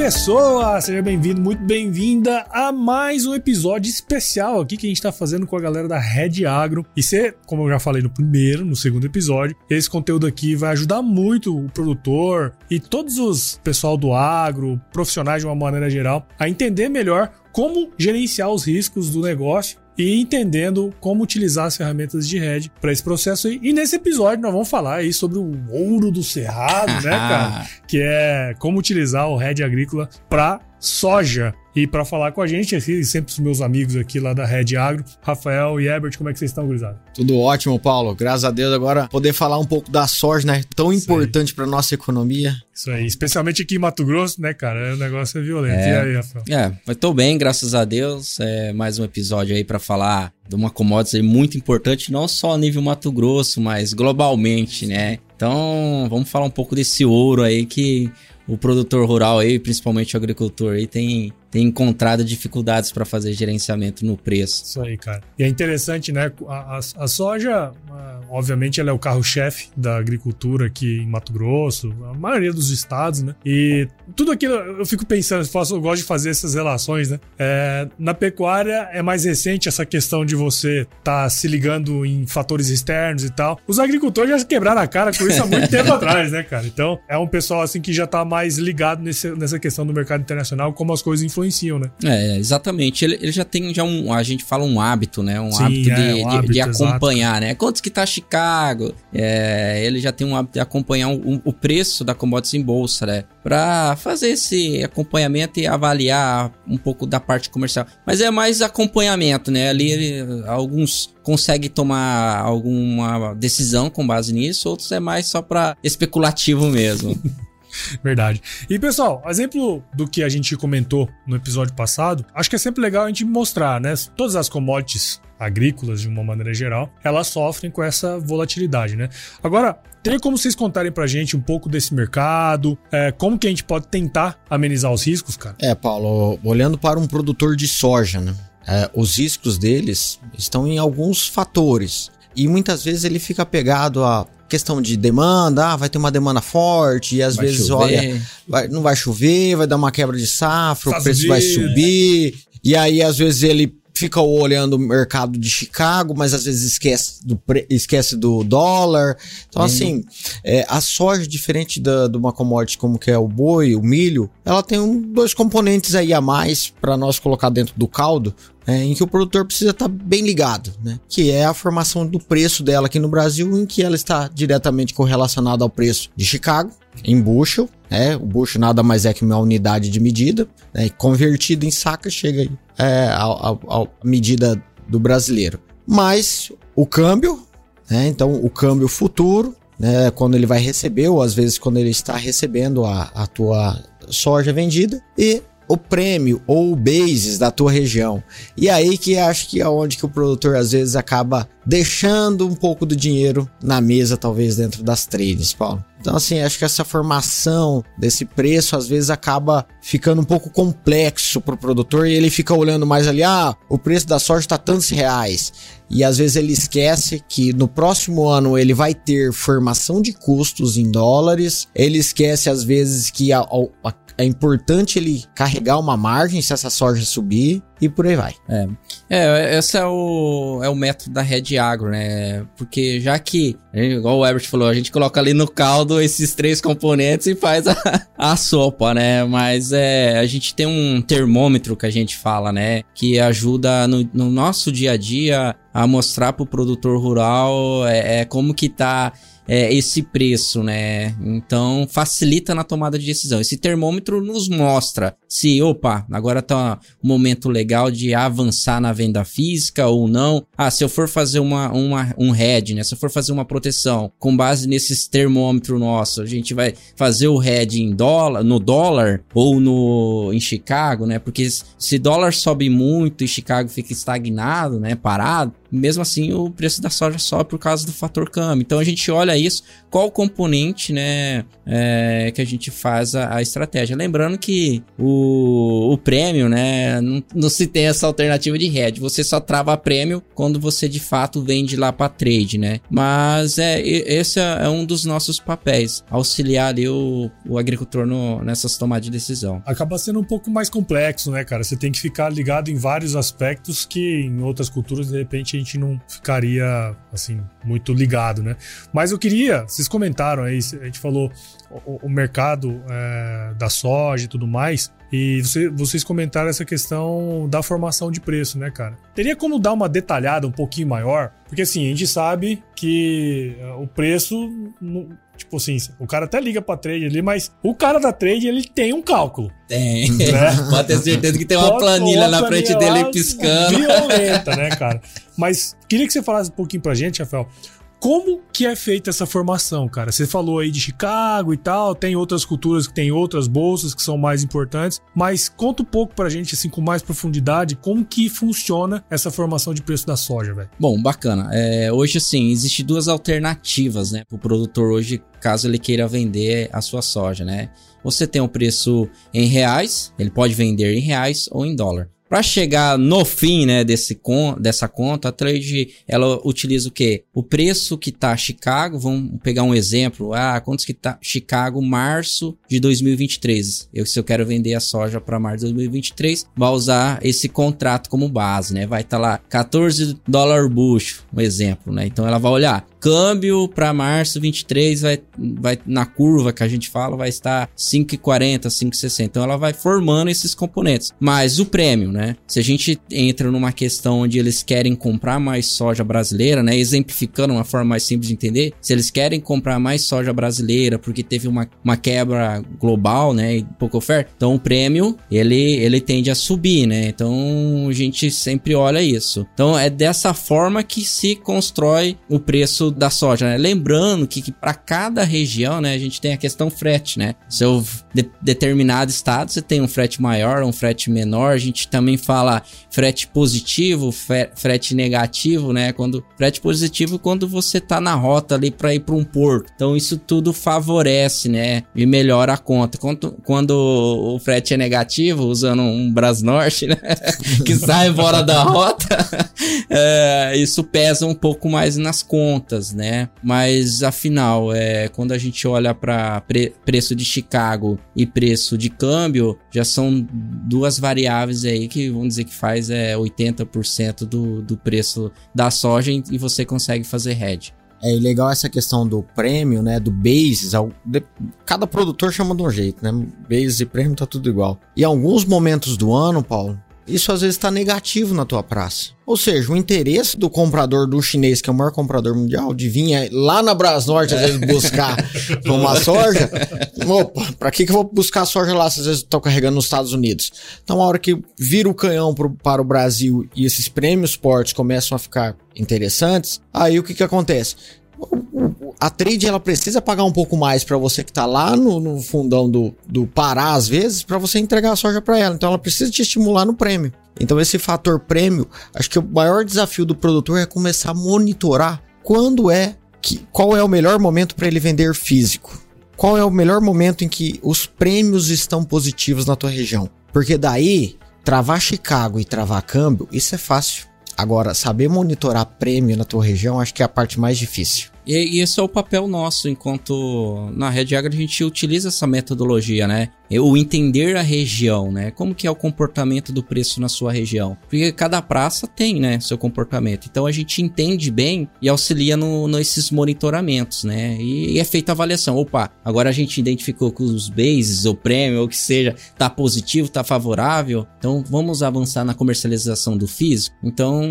pessoa! Seja bem-vindo, muito bem-vinda a mais um episódio especial aqui que a gente está fazendo com a galera da Red Agro. E você, como eu já falei no primeiro, no segundo episódio, esse conteúdo aqui vai ajudar muito o produtor e todos os pessoal do agro, profissionais de uma maneira geral, a entender melhor como gerenciar os riscos do negócio e entendendo como utilizar as ferramentas de Red para esse processo aí. E nesse episódio nós vamos falar aí sobre o ouro do cerrado, né, cara? Que é como utilizar o Red agrícola para soja. E para falar com a gente, aqui, sempre os meus amigos aqui lá da Red Agro, Rafael e Herbert, como é que vocês estão, gurizada? Tudo ótimo, Paulo. Graças a Deus agora poder falar um pouco da soja, né? Tão Isso importante para nossa economia. Isso aí, especialmente aqui em Mato Grosso, né, cara? O negócio é violento. É, e aí, Rafael? É, mas tô bem, graças a Deus. É mais um episódio aí para falar de uma commodity muito importante, não só a nível Mato Grosso, mas globalmente, né? Então, vamos falar um pouco desse ouro aí que o produtor rural aí, principalmente o agricultor aí, tem tem encontrado dificuldades para fazer gerenciamento no preço. Isso aí, cara. E é interessante, né? A, a, a soja, obviamente, ela é o carro-chefe da agricultura aqui em Mato Grosso, a maioria dos estados, né? E tudo aquilo, eu fico pensando, eu, faço, eu gosto de fazer essas relações, né? É, na pecuária é mais recente essa questão de você estar tá se ligando em fatores externos e tal. Os agricultores já quebraram a cara com isso há muito tempo atrás, né, cara? Então, é um pessoal assim que já tá mais ligado nesse, nessa questão do mercado internacional, como as coisas influenciam influenciam, né? É, exatamente. Ele, ele já tem já um, a gente fala um hábito, né? Um Sim, hábito, é, de, um hábito de, de, acompanhar, exato. né? Quantos que tá Chicago? É, ele já tem um hábito de acompanhar um, o preço da commodities em bolsa, né? Para fazer esse acompanhamento e avaliar um pouco da parte comercial. Mas é mais acompanhamento, né? Ali ele, alguns conseguem tomar alguma decisão com base nisso, outros é mais só para especulativo mesmo. Verdade. E pessoal, exemplo do que a gente comentou no episódio passado, acho que é sempre legal a gente mostrar, né? Todas as commodities agrícolas, de uma maneira geral, elas sofrem com essa volatilidade, né? Agora, tem como vocês contarem pra gente um pouco desse mercado? É, como que a gente pode tentar amenizar os riscos, cara? É, Paulo, olhando para um produtor de soja, né? É, os riscos deles estão em alguns fatores. E muitas vezes ele fica pegado a questão de demanda, ah, vai ter uma demanda forte, e às vai vezes, chover. olha, vai, não vai chover, vai dar uma quebra de safra, o preço vai subir, e aí às vezes ele fica olhando o mercado de Chicago, mas às vezes esquece do, esquece do dólar. Então, assim, é, a soja, diferente da, de uma commodity como que é o boi, o milho, ela tem um, dois componentes aí a mais para nós colocar dentro do caldo, é, em que o produtor precisa estar tá bem ligado, né? Que é a formação do preço dela aqui no Brasil, em que ela está diretamente correlacionada ao preço de Chicago, em bushel, né? O bushel nada mais é que uma unidade de medida, né? Convertido em saca, chega é, a medida do brasileiro. Mas o câmbio, né? Então o câmbio futuro, né? Quando ele vai receber, ou às vezes quando ele está recebendo a, a tua soja vendida, e o prêmio ou o basis da tua região. E aí que acho que é onde que o produtor às vezes acaba deixando um pouco do dinheiro na mesa, talvez dentro das trades, Paulo. Então, assim, acho que essa formação desse preço às vezes acaba ficando um pouco complexo para o produtor e ele fica olhando mais ali, ah, o preço da soja está tantos reais. E às vezes ele esquece que no próximo ano ele vai ter formação de custos em dólares. Ele esquece às vezes que a, a, é importante ele carregar uma margem se essa soja subir e por aí vai. É, é esse é o, é o método da Red Agro, né? Porque já que, igual o Herbert falou, a gente coloca ali no caldo esses três componentes e faz a, a sopa, né? Mas é, a gente tem um termômetro que a gente fala, né? Que ajuda no, no nosso dia a dia a mostrar para o produtor rural é, é como que tá é, esse preço, né? Então facilita na tomada de decisão. Esse termômetro nos mostra se, opa, agora tá um momento legal de avançar na venda física ou não. Ah, se eu for fazer uma, uma, um head, né? Se eu for fazer uma proteção com base nesses termômetros nossos, a gente vai fazer o head em dólar, no dólar ou no em Chicago, né? Porque se dólar sobe muito e Chicago fica estagnado, né? Parado, mesmo assim o preço da soja sobe por causa do fator câmbio. Então a gente olha isso, qual componente, né, é, que a gente faz a, a, estratégia. Lembrando que o, o prêmio, né, não, não, se tem essa alternativa de hedge, você só trava prêmio quando você de fato vende lá para trade, né? Mas é, esse é, é um dos nossos papéis, auxiliar ali o, o agricultor no, nessas tomadas de decisão. Acaba sendo um pouco mais complexo, né, cara? Você tem que ficar ligado em vários aspectos que em outras culturas, de repente, a gente não ficaria, assim, muito ligado, né? Mas eu queria, vocês comentaram aí, a gente falou o, o mercado é, da soja e tudo mais. E você, vocês comentaram essa questão da formação de preço, né, cara? Teria como dar uma detalhada um pouquinho maior? Porque assim, a gente sabe que é, o preço, tipo assim, o cara até liga pra trade ali, mas o cara da trade, ele tem um cálculo. Tem. Né? Pode ter certeza que tem uma planilha na frente dele piscando. Violenta, né, cara? Mas queria que você falasse um pouquinho pra gente, Rafael, como que é feita essa formação, cara? Você falou aí de Chicago e tal, tem outras culturas que tem outras bolsas que são mais importantes, mas conta um pouco pra gente, assim, com mais profundidade, como que funciona essa formação de preço da soja, velho. Bom, bacana. É, hoje, assim, existe duas alternativas, né, pro produtor hoje, caso ele queira vender a sua soja, né? Você tem o um preço em reais, ele pode vender em reais ou em dólar. Para chegar no fim, né, desse con dessa conta, a trade ela utiliza o quê? O preço que tá Chicago, vamos pegar um exemplo, ah, quantos que tá Chicago março de 2023. Eu se eu quero vender a soja para março de 2023, vai usar esse contrato como base, né? Vai estar tá lá 14 dólar bushel, um exemplo, né? Então ela vai olhar câmbio para março 23 vai, vai na curva que a gente fala vai estar 5,40, 5,60. Então ela vai formando esses componentes. Mas o prêmio, né? Se a gente entra numa questão onde eles querem comprar mais soja brasileira, né? Exemplificando uma forma mais simples de entender, se eles querem comprar mais soja brasileira porque teve uma, uma quebra global, né? E pouca oferta, então o prêmio ele, ele tende a subir, né? Então a gente sempre olha isso. Então é dessa forma que se constrói o preço da soja, né? Lembrando que, que para cada região, né, a gente tem a questão frete, né? Seu de, determinado estado você tem um frete maior, um frete menor. A gente também fala frete positivo, frete negativo, né? Quando frete positivo quando você tá na rota ali para ir para um porto. Então isso tudo favorece, né? E melhora a conta. Quando, quando o frete é negativo, usando um Brasnorte, né? que sai fora da rota, é, isso pesa um pouco mais nas contas né? Mas afinal, é, quando a gente olha para pre preço de Chicago e preço de câmbio, já são duas variáveis aí que vamos dizer que faz é 80% do, do preço da soja e você consegue fazer hedge. É legal essa questão do prêmio, né? Do bases. Cada produtor chama de um jeito, né? Bases e prêmio tá tudo igual. E alguns momentos do ano, Paulo, isso às vezes está negativo na tua praça. Ou seja, o interesse do comprador do chinês, que é o maior comprador mundial, de vir lá na Brasnorte às vezes buscar uma soja. Opa, pra que, que eu vou buscar soja lá se às vezes estou carregando nos Estados Unidos? Então, a hora que vira o canhão pro, para o Brasil e esses prêmios portes começam a ficar interessantes, aí o que, que acontece? A trade ela precisa pagar um pouco mais para você que tá lá no, no, fundão do, do Pará, às vezes, para você entregar a soja para ela. Então ela precisa te estimular no prêmio. Então esse fator prêmio, acho que o maior desafio do produtor é começar a monitorar quando é que qual é o melhor momento para ele vender físico. Qual é o melhor momento em que os prêmios estão positivos na tua região? Porque daí travar Chicago e travar câmbio, isso é fácil. Agora, saber monitorar prêmio na tua região, acho que é a parte mais difícil. E, e esse é o papel nosso, enquanto na Red Agro a gente utiliza essa metodologia, né? O entender a região, né? Como que é o comportamento do preço na sua região. Porque cada praça tem, né, seu comportamento. Então a gente entende bem e auxilia no, nesses monitoramentos, né? E, e, é feita a avaliação. Opa, agora a gente identificou que os bases, ou prêmio, ou que seja, tá positivo, tá favorável. Então vamos avançar na comercialização do físico. Então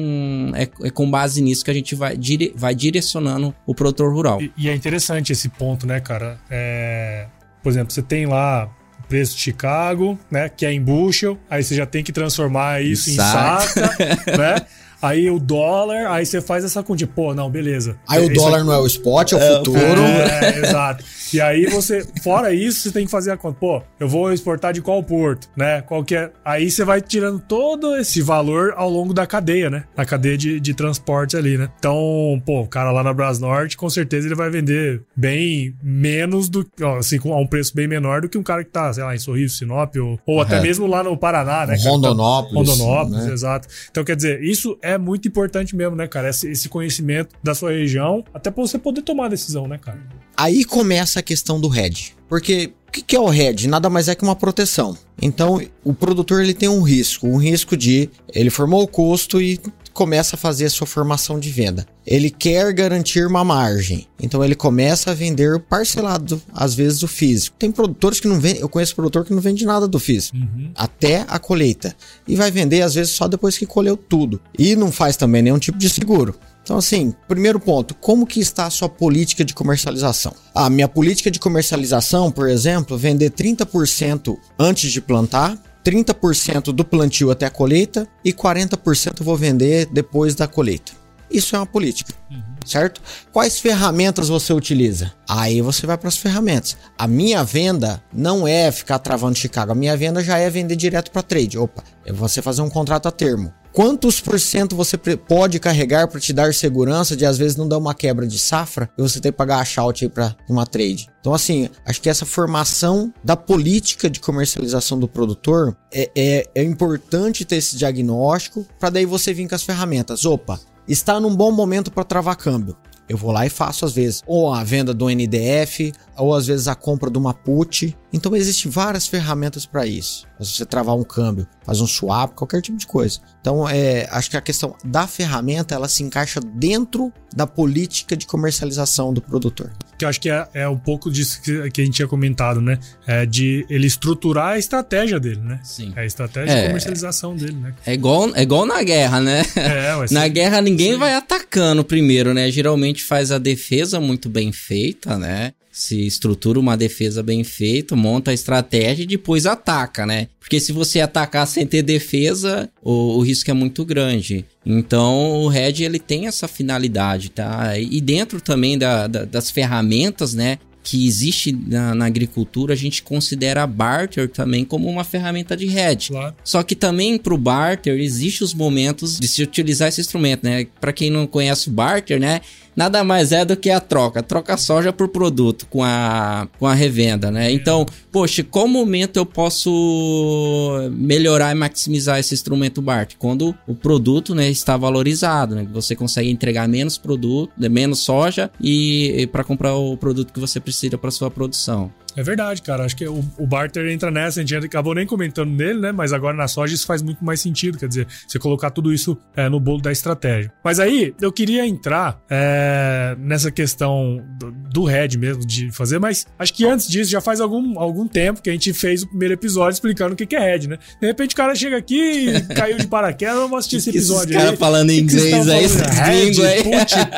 é, é com base nisso que a gente vai, dire, vai direcionando o produtor rural. E, e, é interessante esse ponto, né, cara? É, por exemplo, você tem lá preço de Chicago, né, que é em bushel, aí você já tem que transformar isso em saca, né? Aí o dólar, aí você faz essa conta. Pô, não, beleza. Aí o dólar aqui... não é o spot, é o é, futuro. É, exato. E aí você, fora isso, você tem que fazer a conta. Pô, eu vou exportar de qual porto, né? Qual que é? Aí você vai tirando todo esse valor ao longo da cadeia, né? Na cadeia de, de transporte ali, né? Então, pô, o cara lá na Brasnorte, com certeza ele vai vender bem menos do assim, a um preço bem menor do que um cara que tá, sei lá, em Sorriso, Sinop, ou, ou até mesmo lá no Paraná, né? Rondonópolis. Tá, Rondonópolis, né? exato. Então, quer dizer, isso é muito importante mesmo, né, cara? Esse, esse conhecimento da sua região, até pra você poder tomar a decisão, né, cara? Aí começa a questão do hedge. Porque o que é o hedge? Nada mais é que uma proteção. Então, o produtor ele tem um risco, um risco de ele formou o custo e começa a fazer a sua formação de venda. Ele quer garantir uma margem, então ele começa a vender parcelado, às vezes do físico. Tem produtores que não vendem, eu conheço produtor que não vende nada do físico, uhum. até a colheita. E vai vender às vezes só depois que colheu tudo. E não faz também nenhum tipo de seguro. Então, assim, primeiro ponto, como que está a sua política de comercialização? A minha política de comercialização, por exemplo, vender 30% antes de plantar, 30% do plantio até a colheita e 40% eu vou vender depois da colheita. Isso é uma política, uhum. certo? Quais ferramentas você utiliza? Aí você vai para as ferramentas. A minha venda não é ficar travando Chicago. A minha venda já é vender direto para trade. Opa, é você fazer um contrato a termo. Quantos por cento você pode carregar para te dar segurança de às vezes não dar uma quebra de safra e você ter que pagar a shout aí para uma trade? Então, assim, acho que essa formação da política de comercialização do produtor é, é, é importante ter esse diagnóstico para daí você vir com as ferramentas. Opa, está num bom momento para travar câmbio. Eu vou lá e faço às vezes ou a venda do NDF, ou às vezes a compra de uma put. Então existem várias ferramentas para isso. Você travar um câmbio, faz um swap, qualquer tipo de coisa. Então é, acho que a questão da ferramenta ela se encaixa dentro da política de comercialização do produtor. Que eu acho que é, é um pouco disso que, que a gente tinha comentado, né? É de ele estruturar a estratégia dele, né? Sim. É a estratégia é, de comercialização dele, né? É igual, é igual na guerra, né? É, na guerra ninguém sim. vai atacando primeiro, né? Geralmente faz a defesa muito bem feita, né? Se estrutura uma defesa bem feita, monta a estratégia e depois ataca, né? Porque se você atacar sem ter defesa, o, o risco é muito grande. Então o Red ele tem essa finalidade, tá? E dentro também da, da, das ferramentas, né? que existe na, na, agricultura, a gente considera barter também como uma ferramenta de hedge. Claro. Só que também para o barter existe os momentos de se utilizar esse instrumento, né? Para quem não conhece o barter, né? Nada mais é do que a troca. Troca soja por produto com a, com a revenda, né? Então, poxa, qual momento eu posso melhorar e maximizar esse instrumento BART? Quando o produto né, está valorizado, né? Você consegue entregar menos produto, menos soja e, e para comprar o produto que você precisa para sua produção. É verdade, cara. Acho que o, o barter entra nessa. A gente acabou nem comentando nele, né? Mas agora na soja isso faz muito mais sentido. Quer dizer, você colocar tudo isso é, no bolo da estratégia. Mas aí eu queria entrar é, nessa questão do, do head mesmo, de fazer. Mas acho que antes disso, já faz algum, algum tempo que a gente fez o primeiro episódio explicando o que é head, né? De repente o cara chega aqui e caiu de paraquedas. Vamos assistir esse episódio aí. falando em inglês aí, head, aí.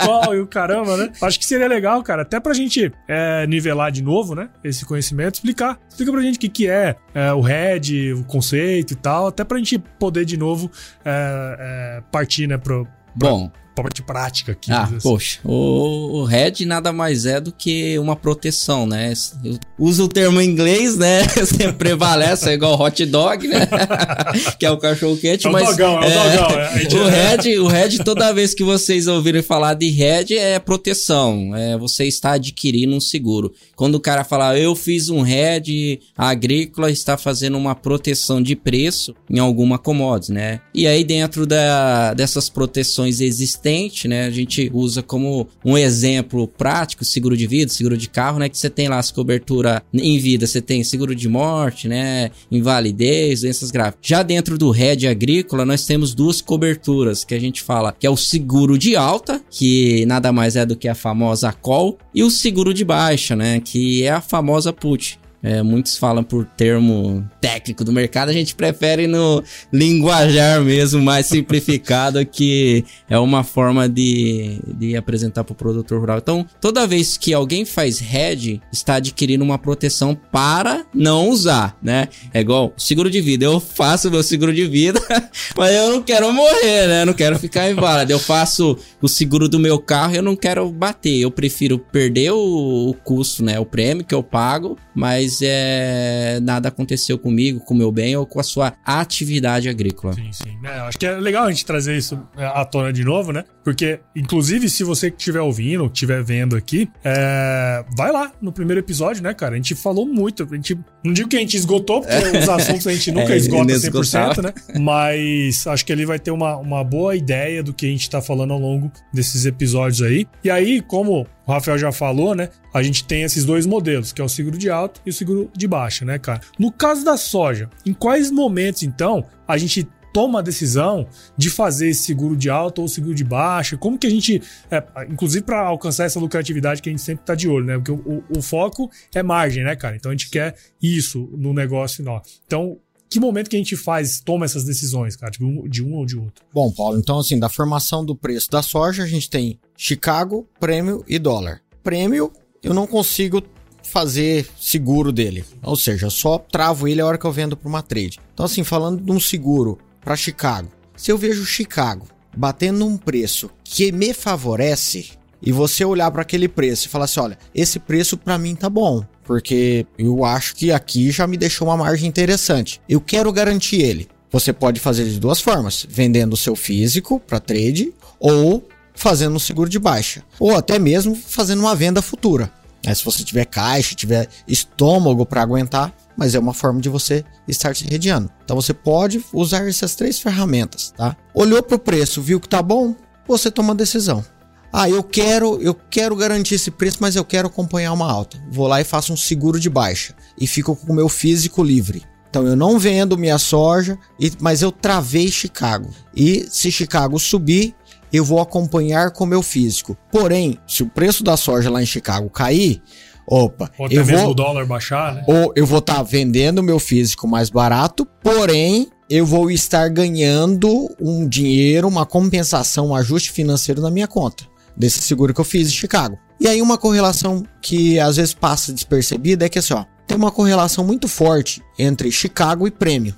Call e o caramba, né? Acho que seria legal, cara. Até pra gente é, nivelar de novo, né? Esse esse conhecimento, explicar. Explica pra gente o que, que é, é o head, o conceito e tal, até pra gente poder de novo é, é, partir, né, pro. Pra, Bom, parte prática aqui. Ah, assim. poxa, o, o Red nada mais é do que uma proteção, né? Eu uso o termo em inglês, né? Sempre prevalece, é igual hot dog, né? que é o cachorro quente, é o mas... Dogão, é, é o dogão, é. O Red, o Red, toda vez que vocês ouvirem falar de Red, é proteção, é você está adquirindo um seguro. Quando o cara fala, eu fiz um Red agrícola, está fazendo uma proteção de preço em alguma commodity, né? E aí dentro da, dessas proteções existentes né? A gente usa como um exemplo prático seguro de vida, seguro de carro, né? Que você tem lá as cobertura em vida, você tem seguro de morte, né? Invalidez, doenças graves. Já dentro do RED agrícola, nós temos duas coberturas que a gente fala, que é o seguro de alta, que nada mais é do que a famosa call, e o seguro de baixa, né? Que é a famosa put. É, muitos falam por termo técnico do mercado, a gente prefere no linguajar mesmo, mais simplificado, que é uma forma de, de apresentar para o produtor rural. Então, toda vez que alguém faz hedge, está adquirindo uma proteção para não usar, né? É igual seguro de vida. Eu faço meu seguro de vida, mas eu não quero morrer, né? Eu não quero ficar inválido. Eu faço o seguro do meu carro eu não quero bater. Eu prefiro perder o, o custo, né? O prêmio que eu pago, mas é nada aconteceu comigo, com o meu bem ou com a sua atividade agrícola. Sim, sim. É, acho que é legal a gente trazer isso é, à tona de novo, né? Porque, inclusive, se você que estiver ouvindo, estiver vendo aqui, é... vai lá no primeiro episódio, né, cara? A gente falou muito. A gente... Não digo que a gente esgotou, porque os assuntos a gente nunca é, esgota 100%, né? Mas acho que ele vai ter uma, uma boa ideia do que a gente tá falando ao longo desses episódios aí. E aí, como o Rafael já falou, né? A gente tem esses dois modelos, que é o seguro de alta e o seguro de baixa, né, cara? No caso da soja, em quais momentos, então, a gente toma a decisão de fazer seguro de alta ou seguro de baixa? Como que a gente, é, inclusive para alcançar essa lucratividade que a gente sempre tá de olho, né? Porque o, o, o, foco é margem, né, cara? Então a gente quer isso no negócio nosso. Então, que momento que a gente faz, toma essas decisões, cara? Tipo, de um ou de outro? Bom, Paulo, então assim, da formação do preço da soja, a gente tem Chicago, prêmio e dólar. Prêmio, eu não consigo fazer seguro dele. Ou seja, só travo ele a hora que eu vendo para uma trade. Então, assim, falando de um seguro para Chicago, se eu vejo Chicago batendo um preço que me favorece e você olhar para aquele preço e falar assim, olha, esse preço para mim tá bom, porque eu acho que aqui já me deixou uma margem interessante. Eu quero garantir ele. Você pode fazer de duas formas: vendendo o seu físico para trade ou fazendo um seguro de baixa, ou até mesmo fazendo uma venda futura. É, se você tiver caixa, tiver estômago para aguentar, mas é uma forma de você estar se redeando. Então você pode usar essas três ferramentas, tá? Olhou para o preço, viu que tá bom, você toma a decisão. Ah, eu quero, eu quero garantir esse preço, mas eu quero acompanhar uma alta. Vou lá e faço um seguro de baixa e fico com o meu físico livre. Então eu não vendo minha soja, mas eu travei Chicago. E se Chicago subir, eu vou acompanhar com o meu físico. Porém, se o preço da soja lá em Chicago cair, opa, ou até eu mesmo vou, o dólar baixar, né? Ou eu vou estar tá vendendo o meu físico mais barato, porém eu vou estar ganhando um dinheiro, uma compensação, um ajuste financeiro na minha conta desse seguro que eu fiz em Chicago. E aí uma correlação que às vezes passa despercebida é que assim, ó, tem uma correlação muito forte entre Chicago e prêmio.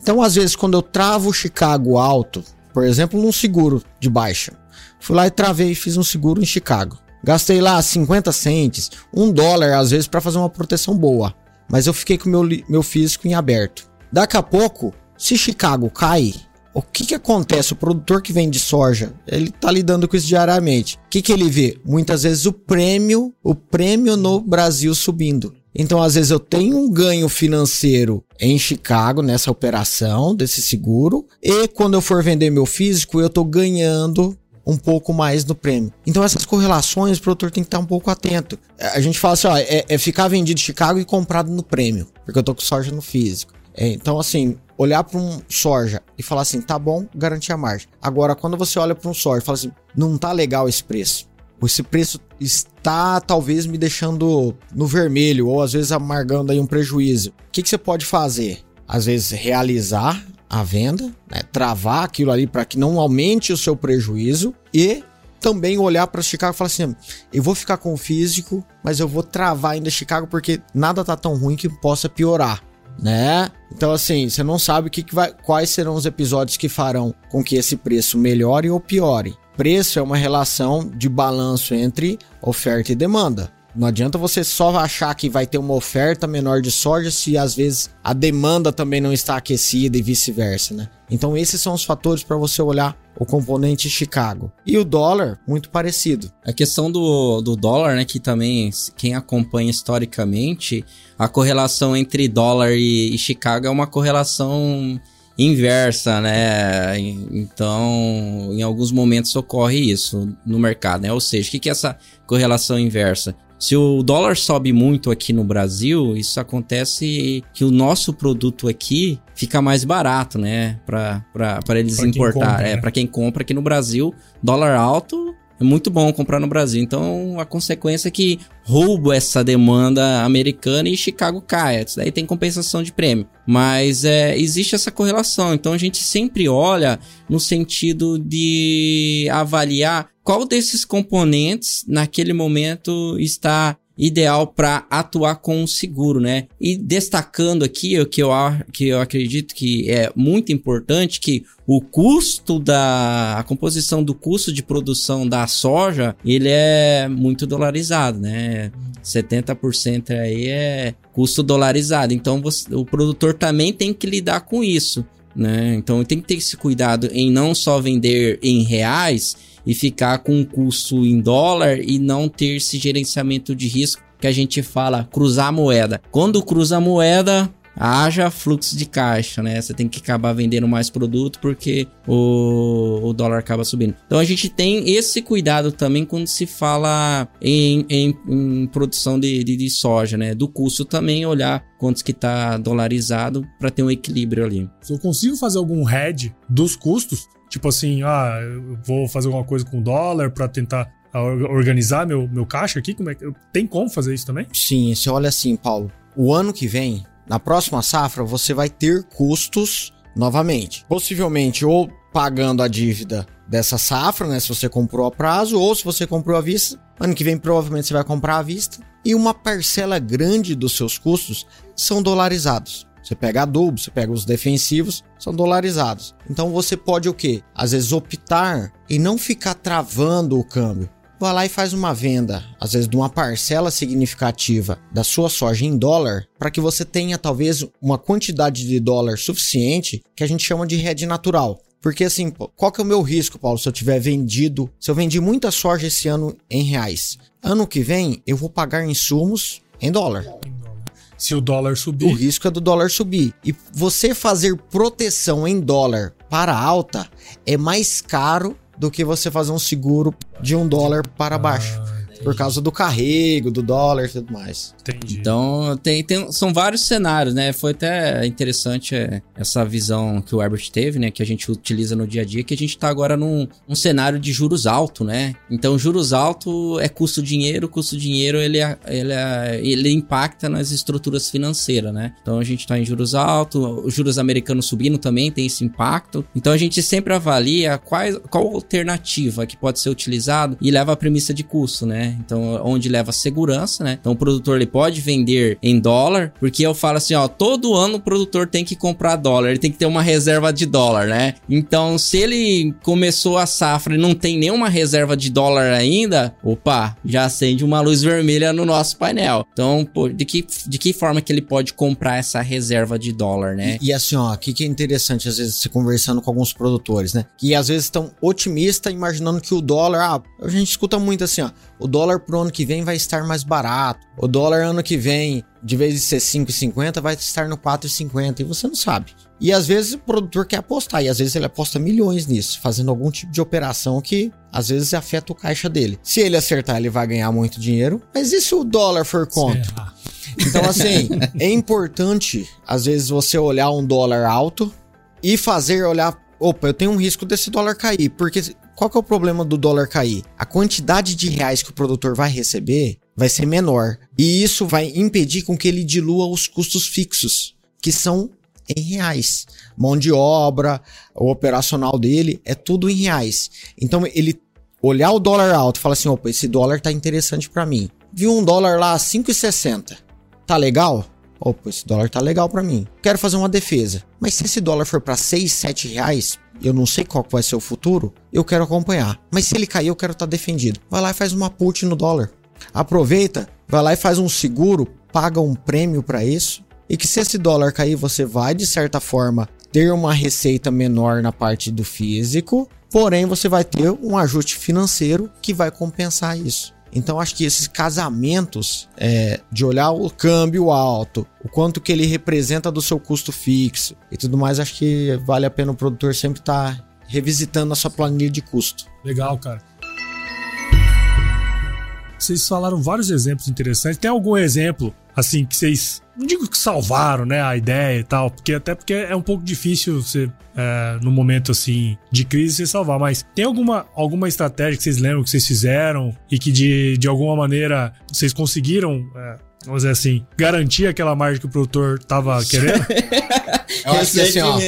Então, às vezes, quando eu travo Chicago alto, por exemplo, num seguro de baixa. Fui lá e travei e fiz um seguro em Chicago. Gastei lá 50 centes, um dólar às vezes para fazer uma proteção boa. Mas eu fiquei com meu, meu físico em aberto. Daqui a pouco, se Chicago cai, o que, que acontece? O produtor que vende soja, ele tá lidando com isso diariamente. O que, que ele vê? Muitas vezes o prêmio, o prêmio no Brasil subindo. Então, às vezes, eu tenho um ganho financeiro em Chicago nessa operação desse seguro, e quando eu for vender meu físico, eu estou ganhando um pouco mais no prêmio. Então, essas correlações o produtor tem que estar um pouco atento. A gente fala assim: ó, é, é ficar vendido em Chicago e comprado no prêmio, porque eu tô com soja no físico. É, então, assim, olhar para um soja e falar assim, tá bom, garantir a margem. Agora, quando você olha para um soja e fala assim, não tá legal esse preço esse preço está talvez me deixando no vermelho ou às vezes amargando aí um prejuízo. O que, que você pode fazer? Às vezes realizar a venda, né? travar aquilo ali para que não aumente o seu prejuízo e também olhar para Chicago e falar assim: eu vou ficar com o físico, mas eu vou travar ainda Chicago porque nada tá tão ruim que possa piorar. Né? Então, assim, você não sabe que, que vai, quais serão os episódios que farão com que esse preço melhore ou piore. Preço é uma relação de balanço entre oferta e demanda. Não adianta você só achar que vai ter uma oferta menor de soja se às vezes a demanda também não está aquecida e vice-versa, né? Então esses são os fatores para você olhar o componente Chicago. E o dólar, muito parecido. A questão do, do dólar, né, que também quem acompanha historicamente, a correlação entre dólar e, e Chicago é uma correlação inversa, né? Então, em alguns momentos ocorre isso no mercado, né? Ou seja, o que é essa correlação inversa? Se o dólar sobe muito aqui no Brasil, isso acontece que o nosso produto aqui fica mais barato, né? Para eles pra importar. Compra, é, né? para quem compra aqui no Brasil, dólar alto, é muito bom comprar no Brasil. Então, a consequência é que roubo essa demanda americana e Chicago cai. Isso daí tem compensação de prêmio. Mas é, existe essa correlação. Então, a gente sempre olha no sentido de avaliar qual desses componentes naquele momento está ideal para atuar com o seguro, né? E destacando aqui o que eu, que eu acredito que é muito importante que o custo da a composição do custo de produção da soja, ele é muito dolarizado, né? 70% aí é custo dolarizado. Então você, o produtor também tem que lidar com isso, né? Então tem que ter esse cuidado em não só vender em reais, e ficar com um custo em dólar e não ter esse gerenciamento de risco que a gente fala cruzar a moeda. Quando cruza a moeda, haja fluxo de caixa, né? Você tem que acabar vendendo mais produto porque o, o dólar acaba subindo. Então a gente tem esse cuidado também quando se fala em, em, em produção de, de, de, soja, né? Do custo também olhar quantos que está dolarizado para ter um equilíbrio ali. Se eu consigo fazer algum hedge dos custos, Tipo assim, ah, eu vou fazer alguma coisa com dólar para tentar organizar meu, meu caixa aqui? Como é que, tem como fazer isso também? Sim, você olha assim, Paulo. O ano que vem, na próxima safra, você vai ter custos novamente. Possivelmente ou pagando a dívida dessa safra, né? Se você comprou a prazo, ou se você comprou à vista. Ano que vem, provavelmente, você vai comprar à vista. E uma parcela grande dos seus custos são dolarizados. Você pega adubo, você pega os defensivos, são dolarizados. Então você pode o quê? Às vezes optar e não ficar travando o câmbio. Vai lá e faz uma venda, às vezes de uma parcela significativa da sua soja em dólar, para que você tenha talvez uma quantidade de dólar suficiente que a gente chama de rede natural. Porque assim, qual que é o meu risco, Paulo, se eu tiver vendido, se eu vendi muita soja esse ano em reais? Ano que vem eu vou pagar insumos em dólar. Se o dólar subir. O risco é do dólar subir. E você fazer proteção em dólar para alta é mais caro do que você fazer um seguro de um dólar para baixo. Por causa do carrego, do dólar e tudo mais. Entendi. Então, tem, tem, são vários cenários, né? Foi até interessante é, essa visão que o Herbert teve, né? Que a gente utiliza no dia a dia, que a gente tá agora num um cenário de juros alto, né? Então, juros alto é custo dinheiro, custo dinheiro ele, ele, ele impacta nas estruturas financeiras, né? Então, a gente tá em juros altos, os juros americanos subindo também tem esse impacto. Então, a gente sempre avalia quais, qual alternativa que pode ser utilizado e leva a premissa de custo, né? Então, onde leva segurança, né? Então, o produtor ele pode vender em dólar, porque eu falo assim, ó, todo ano o produtor tem que comprar dólar, ele tem que ter uma reserva de dólar, né? Então, se ele começou a safra e não tem nenhuma reserva de dólar ainda, opa, já acende uma luz vermelha no nosso painel. Então, pô, de que, de que forma que ele pode comprar essa reserva de dólar, né? E, e assim, ó, o que, é interessante, às vezes, você conversando com alguns produtores, né? Que às vezes estão otimistas, imaginando que o dólar, ah, a gente escuta muito assim, ó, o dólar pro ano que vem vai estar mais barato. O dólar ano que vem, de vez de ser 5,50, vai estar no 4,50 e você não sabe. E às vezes o produtor quer apostar, e às vezes ele aposta milhões nisso, fazendo algum tipo de operação que às vezes afeta o caixa dele. Se ele acertar, ele vai ganhar muito dinheiro, mas e se o dólar for contra? Então, assim, é importante, às vezes, você olhar um dólar alto e fazer olhar. Opa, eu tenho um risco desse dólar cair, porque qual que é o problema do dólar cair? A quantidade de reais que o produtor vai receber vai ser menor. E isso vai impedir com que ele dilua os custos fixos, que são em reais. Mão de obra, o operacional dele é tudo em reais. Então ele olhar o dólar alto falar assim: opa, esse dólar tá interessante para mim. Viu um dólar lá a 5,60. Tá legal? Opa, esse dólar tá legal para mim. Quero fazer uma defesa. Mas se esse dólar for para 6, 7 reais, eu não sei qual vai ser o futuro, eu quero acompanhar. Mas se ele cair, eu quero estar tá defendido. Vai lá e faz uma put no dólar. Aproveita, vai lá e faz um seguro, paga um prêmio para isso. E que se esse dólar cair, você vai de certa forma ter uma receita menor na parte do físico, porém você vai ter um ajuste financeiro que vai compensar isso. Então acho que esses casamentos é, de olhar o câmbio alto, o quanto que ele representa do seu custo fixo e tudo mais, acho que vale a pena o produtor sempre estar tá revisitando a sua planilha de custo. Legal, cara. Vocês falaram vários exemplos interessantes. Tem algum exemplo assim, que vocês. Não digo que salvaram, né, a ideia e tal, porque até porque é um pouco difícil você, é, no momento assim de crise, você salvar. Mas tem alguma, alguma estratégia que vocês lembram que vocês fizeram e que de, de alguma maneira vocês conseguiram é, vamos dizer assim, garantir aquela margem que o produtor tava querendo? Eu acho que assim, ó,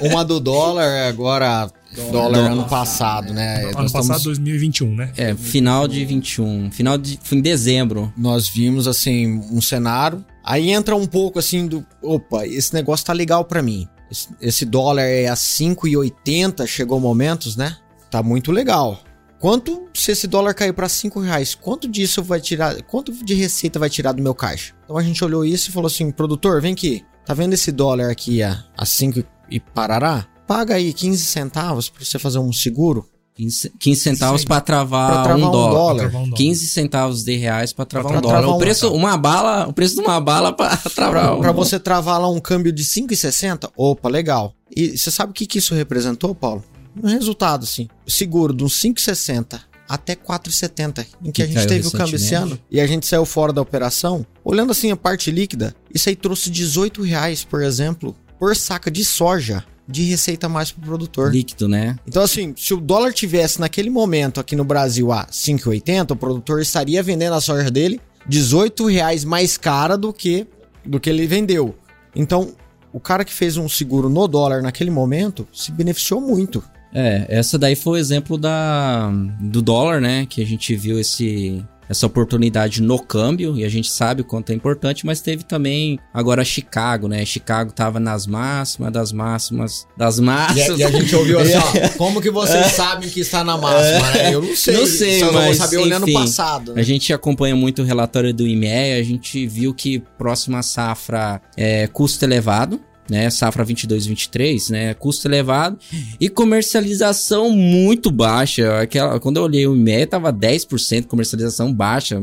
uma do dólar agora dólar ano passado, né? Ano nós passado, estamos... 2021, né? É, final de 21. Final de. Foi em dezembro. Nós vimos, assim, um cenário. Aí entra um pouco assim do. Opa, esse negócio tá legal para mim. Esse, esse, dólar é a 5,80, chegou momentos, né? Tá muito legal. Quanto, se esse dólar cair para 5 reais, quanto disso vai tirar, quanto de receita vai tirar do meu caixa? Então a gente olhou isso e falou assim, produtor, vem aqui, tá vendo esse dólar aqui a, a 5 e parará? Paga aí 15 centavos para você fazer um seguro. 15, 15 centavos para travar, travar, um, um dólar. dólar. Travar um 15 centavos de reais para travar, pra um dólar. Travar o preço, uma bala, o preço de uma bala para travar. Para um... você travar lá um câmbio de 5,60, opa, legal. E você sabe o que, que isso representou, Paulo? um resultado, assim. Seguro de uns 5,60 até 4,70, em que, que a gente teve o câmbio esse ano e a gente saiu fora da operação. Olhando assim a parte líquida, isso aí trouxe 18 reais, por exemplo, por saca de soja de receita mais pro produtor. Líquido, né? Então, assim, se o dólar tivesse naquele momento aqui no Brasil a 5,80, o produtor estaria vendendo a soja dele 18 reais mais cara do que do que ele vendeu. Então, o cara que fez um seguro no dólar naquele momento se beneficiou muito. É, essa daí foi o exemplo da, do dólar, né? Que a gente viu esse, essa oportunidade no câmbio e a gente sabe o quanto é importante, mas teve também agora Chicago, né? Chicago tava nas máximas, das máximas, das máximas. E, a, e a gente ouviu assim, ó, como que vocês sabem que está na máxima, né? Eu não sei. Não sei, só mas saber olhando o passado. Né? A gente acompanha muito o relatório do IMEA, a gente viu que próxima safra é custo elevado, né? Safra 22 23, né? Custo elevado e comercialização muito baixa. Aquela, quando eu olhei o IME, tava 10% comercialização baixa.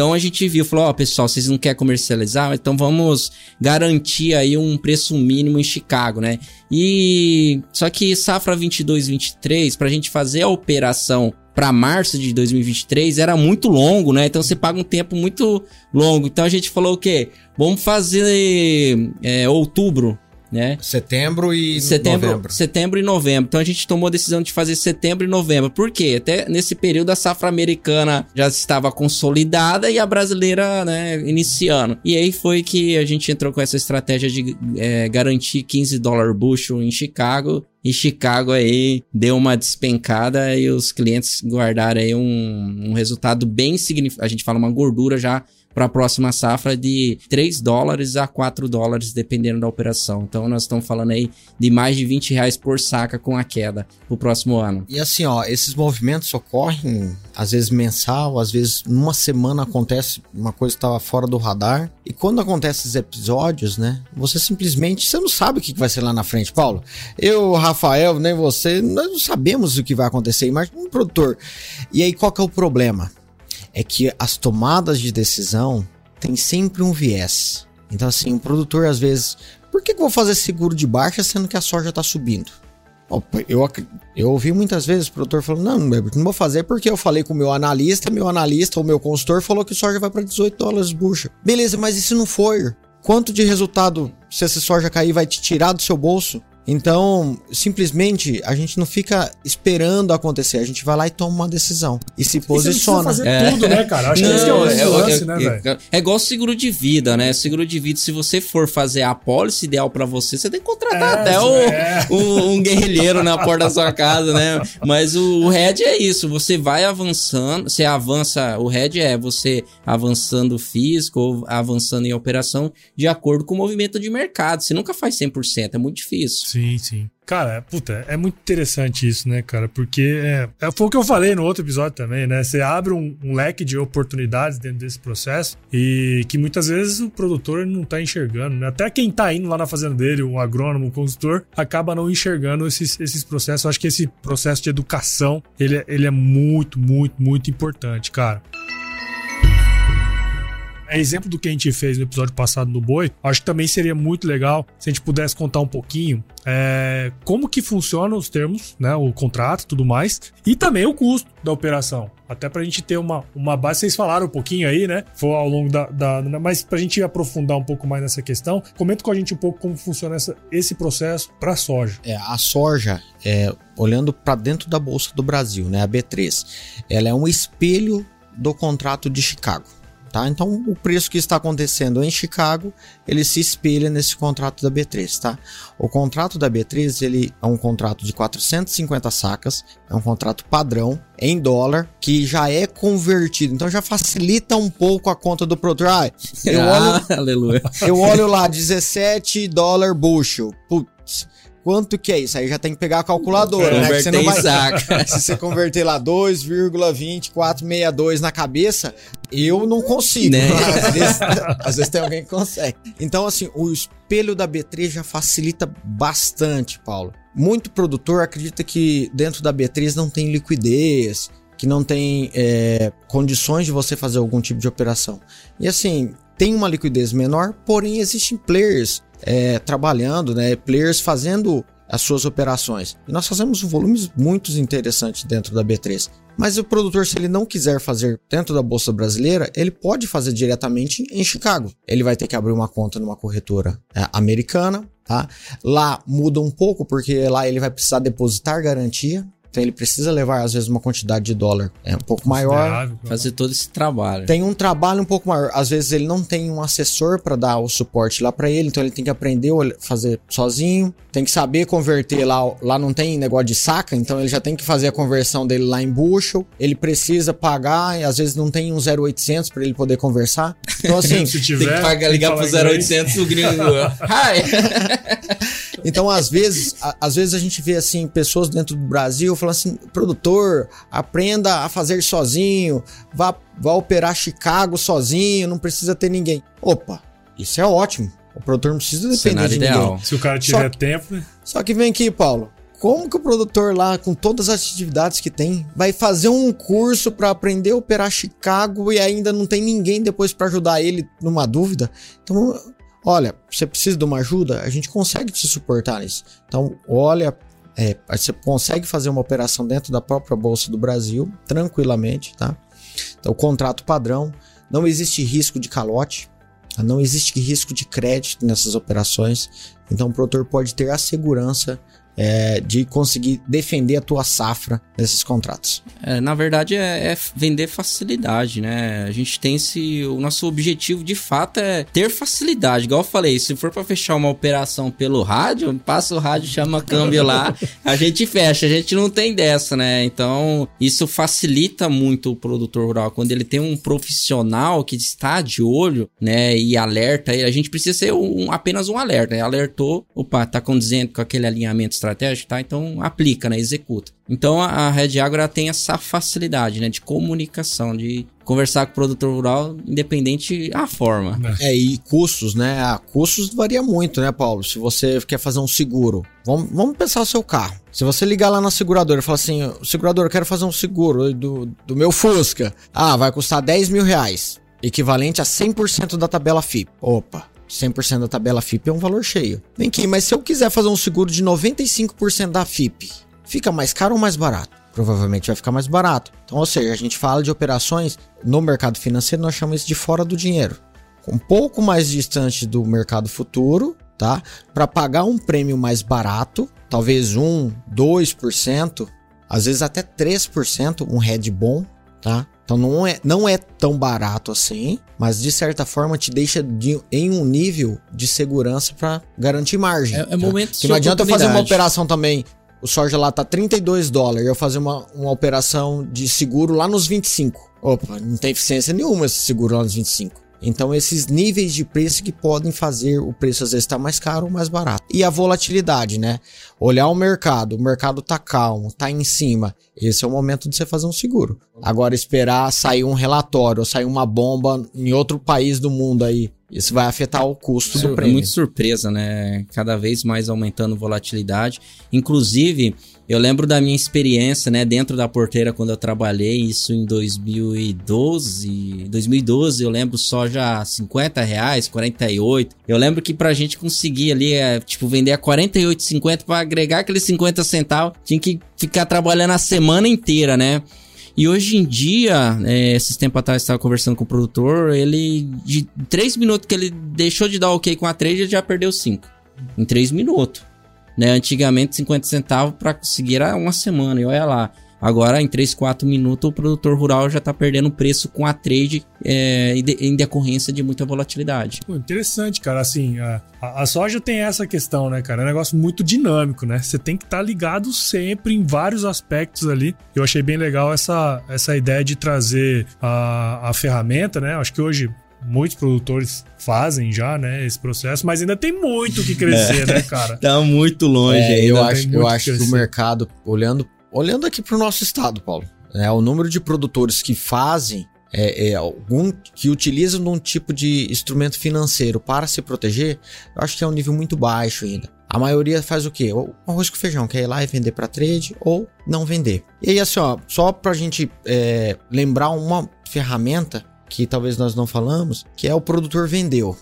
Então a gente viu, falou, ó, oh, pessoal, vocês não querem comercializar, então vamos garantir aí um preço mínimo em Chicago, né? E só que safra 22 23, pra gente fazer a operação para março de 2023 era muito longo, né? Então você paga um tempo muito longo. Então a gente falou o quê? Vamos fazer é, outubro, né? Setembro e setembro, novembro. Setembro e novembro. Então a gente tomou a decisão de fazer setembro e novembro. Por quê? Até nesse período a safra americana já estava consolidada e a brasileira, né, iniciando. E aí foi que a gente entrou com essa estratégia de é, garantir 15 dólares bushel em Chicago e Chicago aí deu uma despencada e os clientes guardaram aí um, um resultado bem significativo. A gente fala uma gordura já para a próxima safra de 3 dólares a 4 dólares, dependendo da operação. Então nós estamos falando aí de mais de 20 reais por saca com a queda pro próximo ano. E assim, ó, esses movimentos ocorrem às vezes mensal, às vezes numa semana acontece uma coisa que estava fora do radar. E quando acontece esses episódios, né, você simplesmente, você não sabe o que vai ser lá na frente, Paulo. Eu, Rafael, nem você, nós não sabemos o que vai acontecer, imagina um produtor. E aí qual que é o problema? É que as tomadas de decisão têm sempre um viés. Então, assim, o produtor às vezes, por que, que eu vou fazer seguro de baixa sendo que a soja está subindo? Eu, eu ouvi muitas vezes o produtor falando: não, não vou fazer porque eu falei com o meu analista, meu analista, o meu consultor falou que soja vai para 18 dólares bucha. Beleza, mas e se não for? Quanto de resultado, se essa soja cair, vai te tirar do seu bolso? Então, simplesmente, a gente não fica esperando acontecer, a gente vai lá e toma uma decisão e se posiciona. fazer é. tudo, né, cara? Acho não, que esse é o é, lance, é, né, velho? É igual seguro de vida, né? Seguro de vida, se você for fazer a pólice ideal para você, você tem que contratar é, até o, é. o, um guerrilheiro na porta da sua casa, né? Mas o, o Red é isso, você vai avançando, você avança, o Red é você avançando físico ou avançando em operação de acordo com o movimento de mercado. Você nunca faz 100%, é muito difícil. Sim, sim. Cara, puta, é muito interessante isso, né, cara? Porque é, é, foi o que eu falei no outro episódio também, né? Você abre um, um, leque de oportunidades dentro desse processo e que muitas vezes o produtor não tá enxergando, né? Até quem tá indo lá na fazenda dele, o agrônomo, o consultor, acaba não enxergando esses, esses processos. Eu acho que esse processo de educação, ele, ele é muito, muito, muito importante, cara. É exemplo do que a gente fez no episódio passado no Boi, acho que também seria muito legal se a gente pudesse contar um pouquinho é, como que funcionam os termos, né, o contrato tudo mais, e também o custo da operação. Até pra gente ter uma, uma base, vocês falaram um pouquinho aí, né? Foi ao longo da, da. Mas pra gente aprofundar um pouco mais nessa questão, comenta com a gente um pouco como funciona essa, esse processo pra soja. É, a soja, é, olhando para dentro da Bolsa do Brasil, né? A B3, ela é um espelho do contrato de Chicago. Tá? Então, o preço que está acontecendo em Chicago, ele se espelha nesse contrato da B3, tá? O contrato da B3, ele é um contrato de 450 sacas, é um contrato padrão em dólar, que já é convertido. Então já facilita um pouco a conta do produtor. Ah, eu olho, Ah, aleluia. eu olho lá 17 dólar bushel. Putz, quanto que é isso? Aí já tem que pegar a calculadora, né? Que você não vai, saca. se você converter lá 2,2462 na cabeça, eu não consigo. Né? Às, vezes, às vezes tem alguém que consegue. Então, assim, o espelho da B3 já facilita bastante, Paulo. Muito produtor acredita que dentro da B3 não tem liquidez, que não tem é, condições de você fazer algum tipo de operação. E assim, tem uma liquidez menor, porém existem players é, trabalhando, né? Players fazendo as suas operações. E nós fazemos volumes muito interessantes dentro da B3. Mas o produtor, se ele não quiser fazer dentro da Bolsa Brasileira, ele pode fazer diretamente em Chicago. Ele vai ter que abrir uma conta numa corretora é, americana, tá? Lá muda um pouco, porque lá ele vai precisar depositar garantia. Então ele precisa levar, às vezes, uma quantidade de dólar é, um pouco maior. Fazer todo esse trabalho. Tem um trabalho um pouco maior. Às vezes ele não tem um assessor para dar o suporte lá para ele, então ele tem que aprender a fazer sozinho. Tem que saber converter lá. Lá não tem negócio de saca, então ele já tem que fazer a conversão dele lá em bushel. Ele precisa pagar e às vezes não tem um 0800 para ele poder conversar. Então assim, Se Tem tiver, que pagar, ligar pro falar inglês. 0800 o gringo. Hi! Então, às vezes, a- às vezes a gente vê assim pessoas dentro do Brasil falando assim: produtor, aprenda a fazer sozinho, vá, vá operar Chicago sozinho, não precisa ter ninguém. Opa, isso é ótimo. O produtor não precisa depender Cenário de ideal. ninguém. Se o cara tiver tempo, né? Só que vem aqui, Paulo. Como que o produtor lá, com todas as atividades que tem, vai fazer um curso para aprender a operar Chicago e ainda não tem ninguém depois para ajudar ele numa dúvida? Então, olha, você precisa de uma ajuda? A gente consegue te suportar nisso. Então, olha, é, você consegue fazer uma operação dentro da própria Bolsa do Brasil, tranquilamente, tá? Então, contrato padrão, não existe risco de calote, tá? não existe risco de crédito nessas operações. Então, o produtor pode ter a segurança é, de conseguir defender a tua safra nesses contratos. É, na verdade, é, é vender facilidade, né? A gente tem esse. O nosso objetivo de fato é ter facilidade. Igual eu falei, se for pra fechar uma operação pelo rádio, passa o rádio, chama câmbio lá, a gente fecha. A gente não tem dessa, né? Então, isso facilita muito o produtor rural. Quando ele tem um profissional que está de olho, né? E alerta, ele, a gente precisa ser um, apenas um alerta, né? Alertou, opa, tá condizendo com aquele alinhamento estratégico, tá? Então, aplica, né? Executa. Então a Red Agro ela tem essa facilidade, né, de comunicação, de conversar com o produtor rural, independente a forma. É, e custos, né? Ah, custos varia muito, né, Paulo? Se você quer fazer um seguro, vamos, vamos pensar o seu carro. Se você ligar lá na seguradora e falar assim, seguradora, eu quero fazer um seguro do, do meu Fusca. Ah, vai custar 10 mil reais, equivalente a 100% da tabela FIP. Opa, 100% da tabela FIP é um valor cheio. Vem aqui, mas se eu quiser fazer um seguro de 95% da FIP, fica mais caro ou mais barato? Provavelmente vai ficar mais barato. Então, ou seja, a gente fala de operações no mercado financeiro, nós chamamos isso de fora do dinheiro. Um pouco mais distante do mercado futuro, tá? Para pagar um prêmio mais barato, talvez 1, 2%, às vezes até 3%, um head bom, tá? Então não é, não é tão barato assim, mas de certa forma te deixa de- em um nível de segurança para garantir margem. É- é tá? momento Que não adianta eu fazer uma operação também. O soja lá tá 32 dólares, eu fazer uma, uma operação de seguro lá nos 25. Opa, não tem eficiência nenhuma esse seguro lá nos 25. Então, esses níveis de preço que podem fazer o preço às vezes estar mais caro ou mais barato. E a volatilidade, né? Olhar o mercado, o mercado tá calmo, tá em cima. esse é o momento de você fazer um seguro. Agora, esperar sair um relatório ou sair uma bomba em outro país do mundo aí, isso vai afetar o custo Sur do é prêmio. muito surpresa, né? Cada vez mais aumentando volatilidade. Inclusive, eu lembro da minha experiência, né, dentro da porteira quando eu trabalhei, isso em 2012. 2012 eu lembro só já 50 reais, 48. Eu lembro que pra gente conseguir ali, é, tipo, vender a 48,50 para agregar aqueles 50 centavos, tinha que ficar trabalhando a semana inteira, né? E hoje em dia, é, esses tempos atrás, estava conversando com o produtor, ele, de 3 minutos que ele deixou de dar ok com a trade, ele já perdeu 5. Em 3 minutos. Né? Antigamente, 50 centavos para conseguir era uma semana, e olha lá. Agora, em 3, 4 minutos, o produtor rural já está perdendo preço com a trade é, em decorrência de muita volatilidade. Pô, interessante, cara. Assim, a, a, soja tem essa questão, né, cara? É um negócio muito dinâmico, né? Você tem que estar tá ligado sempre em vários aspectos ali. Eu achei bem legal essa, essa ideia de trazer a, a ferramenta, né? Acho que hoje muitos produtores fazem já, né, esse processo, mas ainda tem muito que crescer, é. né, cara? tá muito longe. É, eu acho, eu acho que o mercado, olhando Olhando aqui para o nosso estado, Paulo, é, o número de produtores que fazem é, é, algum que utilizam um tipo de instrumento financeiro para se proteger, eu acho que é um nível muito baixo ainda. A maioria faz o quê? O arroz com feijão, quer ir lá e vender para trade ou não vender. E aí, assim, ó, só para a gente é, lembrar uma ferramenta que talvez nós não falamos, que é o produtor vendeu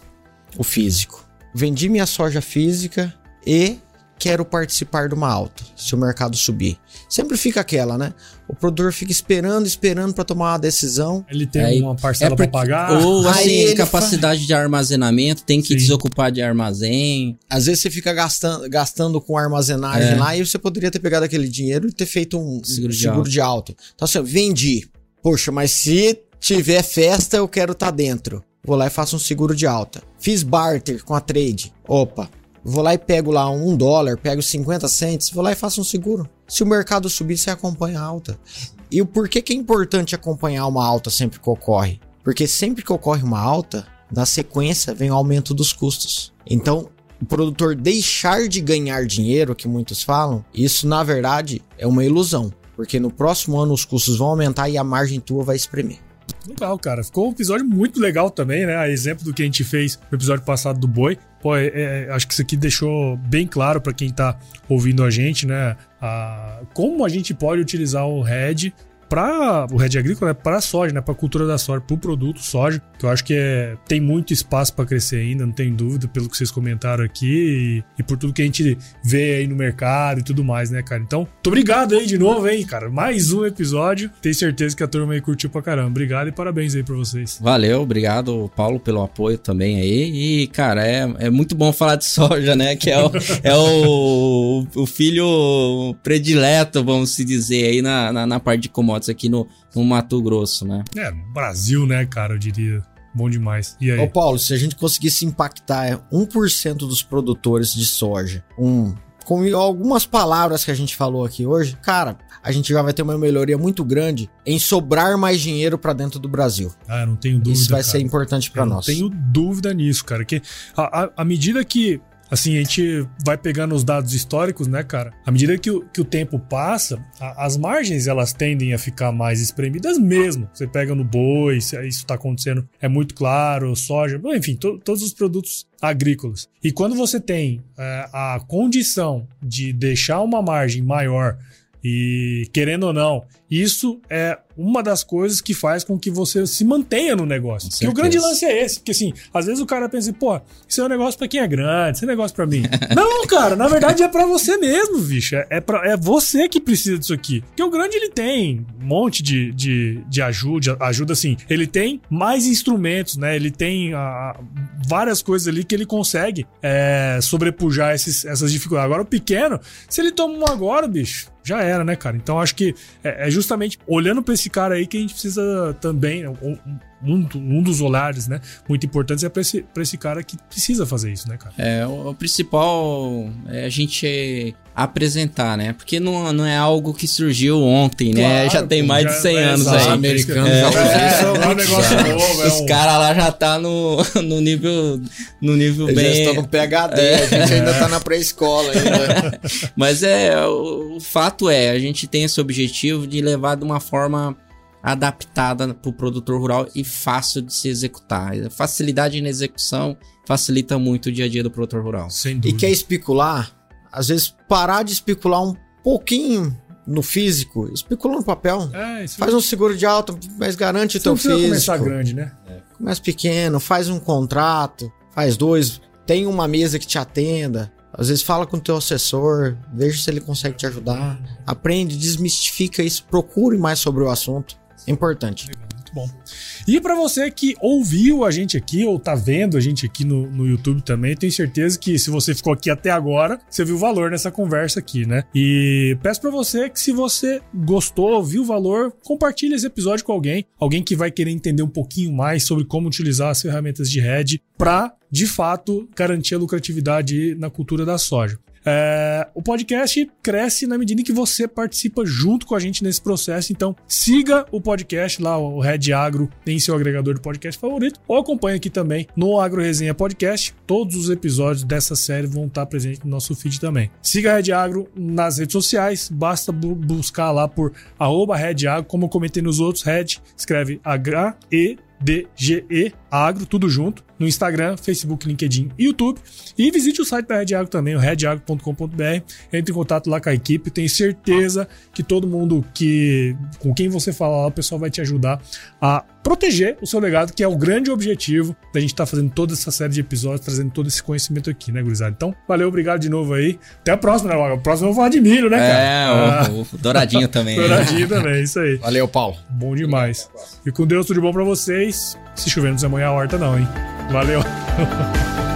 o físico. Vendi minha soja física e quero participar de uma alta, se o mercado subir. Sempre fica aquela, né? O produtor fica esperando, esperando para tomar uma decisão. Ele tem Aí, uma parcela é para pagar. Ou assim, capacidade de armazenamento, tem que Sim. desocupar de armazém. Às vezes você fica gastando, gastando com armazenagem é. lá e você poderia ter pegado aquele dinheiro e ter feito um seguro, de, seguro alto. de alto. Então assim, vendi. Poxa, mas se tiver festa, eu quero estar tá dentro. Vou lá e faço um seguro de alta. Fiz barter com a trade. Opa, Vou lá e pego lá um dólar, pego 50 cents, vou lá e faço um seguro. Se o mercado subir, você acompanha a alta. E o porquê que é importante acompanhar uma alta sempre que ocorre? Porque sempre que ocorre uma alta, na sequência vem o aumento dos custos. Então, o produtor deixar de ganhar dinheiro, que muitos falam, isso na verdade é uma ilusão. Porque no próximo ano os custos vão aumentar e a margem tua vai espremer. Legal, cara. Ficou um episódio muito legal também, né? A exemplo do que a gente fez no episódio passado do Boi. Pô, é, é, acho que isso aqui deixou bem claro para quem tá ouvindo a gente, né? A, como a gente pode utilizar o Red para o Red Agrícola, né, para a soja, né, para a cultura da soja, para o produto soja, que eu acho que é, tem muito espaço para crescer ainda, não tem dúvida, pelo que vocês comentaram aqui e, e, por tudo que a gente vê aí no mercado e tudo mais, né, cara? Então, muito obrigado aí de novo, hein, cara. Mais um episódio. Tenho certeza que a turma aí curtiu pra caramba. Obrigado e parabéns aí pra vocês. Valeu, obrigado, Paulo, pelo apoio também aí. E, cara, é, é muito bom falar de soja, né? Que é o, é o, o filho predileto, vamos se dizer, aí na, na, na parte de commodities motos aqui no, no Mato Grosso, né? É, Brasil, né, cara, eu diria. Bom demais. E aí? Ô, Paulo, se a gente conseguisse impactar 1% dos produtores de soja, um, com algumas palavras que a gente falou aqui hoje, cara, a gente já vai ter uma melhoria muito grande em sobrar mais dinheiro para dentro do Brasil. Ah, não tenho dúvida. Isso vai cara. ser importante para nós. Não tenho dúvida nisso, cara. Que à medida que assim, a gente vai pegando os dados históricos, né, cara? À medida que o, que o tempo passa, a, as margens elas tendem a ficar mais espremidas mesmo. Você pega no boi, isso está acontecendo, é muito claro, soja, enfim, to, todos os produtos agrícolas. E quando você tem é, a condição de deixar uma margem maior e querendo ou não, isso é uma das coisas que faz com que você se mantenha no negócio. Que o grande lance é esse, porque assim, às vezes o cara pensa, pô, isso é um negócio para quem é grande, isso é um negócio para mim. não, cara, na verdade é para você mesmo, bicho. É, é, pra, é você que precisa disso aqui. Porque o grande ele tem um monte de, de, de ajuda, ajuda assim, ele tem mais instrumentos, né? Ele tem a, várias coisas ali que ele consegue é, sobrepujar esses, essas dificuldades. Agora o pequeno, se ele toma um agora, bicho, já era, né, cara? Então acho que é, é justamente olhando para esse cara aí que a gente precisa também, um, um dos olhares, né, muito importantes é para esse, pra esse cara que precisa fazer isso, né, cara? É, o, o principal é a gente apresentar, né? Porque não, não é algo que surgiu ontem, né? Claro, já tem mais já- de 100 é, anos aí. Os americanos É, já usam é, é um negócio novo, é Os um- caras lá já tá no, no nível no nível Eles já bem estão no PHD, a gente ainda tá na pré-escola. Mas é, o, o fato é, a gente tem esse objetivo de levar de uma forma adaptada para o produtor rural e fácil de se executar. Facilidade na execução facilita muito o dia a dia do produtor rural. Sem E quer especular? Às vezes parar de especular um pouquinho no físico, especula no papel. É, isso Faz um seguro de alta, mas garante o teu físico. começar grande, né? Começa pequeno, faz um contrato, faz dois, tem uma mesa que te atenda. Às vezes fala com o teu assessor, veja se ele consegue te ajudar. Aprende, desmistifica isso, procure mais sobre o assunto. Importante. Muito bom. E pra você que ouviu a gente aqui ou tá vendo a gente aqui no, no YouTube também, tenho certeza que se você ficou aqui até agora, você viu valor nessa conversa aqui, né? E peço pra você que se você gostou, viu valor, compartilhe esse episódio com alguém, alguém que vai querer entender um pouquinho mais sobre como utilizar as ferramentas de hedge pra, de fato, garantir a lucratividade na cultura da soja. É, o podcast cresce na medida em que você participa junto com a gente nesse processo. Então, siga o podcast lá, o Red Agro, em seu agregador de podcast favorito, ou acompanhe aqui também no Agro Resenha Podcast. Todos os episódios dessa série vão estar presentes no nosso feed também. Siga a Red Agro nas redes sociais, basta bu- buscar lá por arroba Red Agro, como eu comentei nos outros, Red escreve H-E. Agro, tudo junto, no Instagram, Facebook, LinkedIn e YouTube. E visite o site da Red Agro também, o redagro.com.br. Entre em contato lá com a equipe. Tenho certeza que todo mundo que com quem você falar lá, o pessoal vai te ajudar a proteger o seu legado, que é o grande objetivo da gente estar fazendo toda essa série de episódios, trazendo todo esse conhecimento aqui, né, gurizada? Então, valeu, obrigado de novo aí. Até a próxima, né? A próxima eu vou falar de milho, né, cara? É, o, o douradinho também. né? Douradinho também, isso aí. Valeu, Paulo. Bom demais. E com Deus, tudo de bom pra vocês. Se chover, não molhar a horta, não, hein? Valeu.